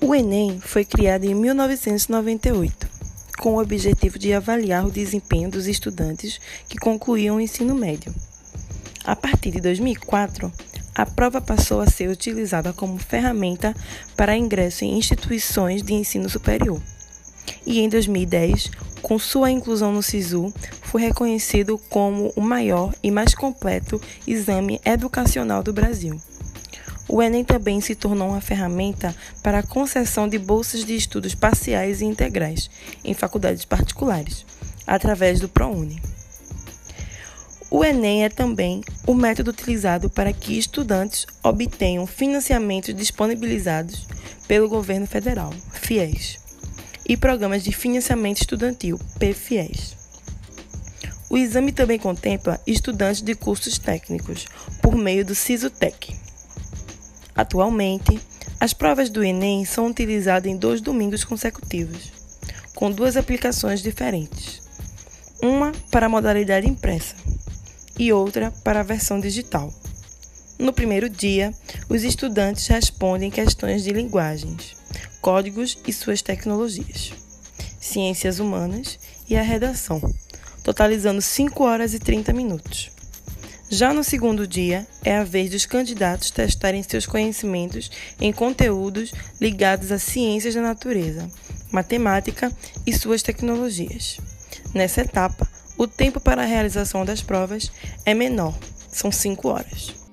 O Enem foi criado em 1998, com o objetivo de avaliar o desempenho dos estudantes que concluíam o ensino médio. A partir de 2004, a prova passou a ser utilizada como ferramenta para ingresso em instituições de ensino superior. E em 2010, com sua inclusão no SISU, foi reconhecido como o maior e mais completo exame educacional do Brasil. O Enem também se tornou uma ferramenta para a concessão de bolsas de estudos parciais e integrais em faculdades particulares, através do ProUni. O Enem é também o método utilizado para que estudantes obtenham financiamentos disponibilizados pelo governo federal, FIES, e programas de financiamento estudantil, PFIES. O exame também contempla estudantes de cursos técnicos por meio do SISUTEC. Atualmente, as provas do Enem são utilizadas em dois domingos consecutivos, com duas aplicações diferentes. Uma para a modalidade impressa e outra para a versão digital. No primeiro dia, os estudantes respondem questões de linguagens, códigos e suas tecnologias, ciências humanas e a redação, totalizando 5 horas e 30 minutos. Já no segundo dia, é a vez dos candidatos testarem seus conhecimentos em conteúdos ligados a ciências da natureza, matemática e suas tecnologias. Nessa etapa, o tempo para a realização das provas é menor, são 5 horas.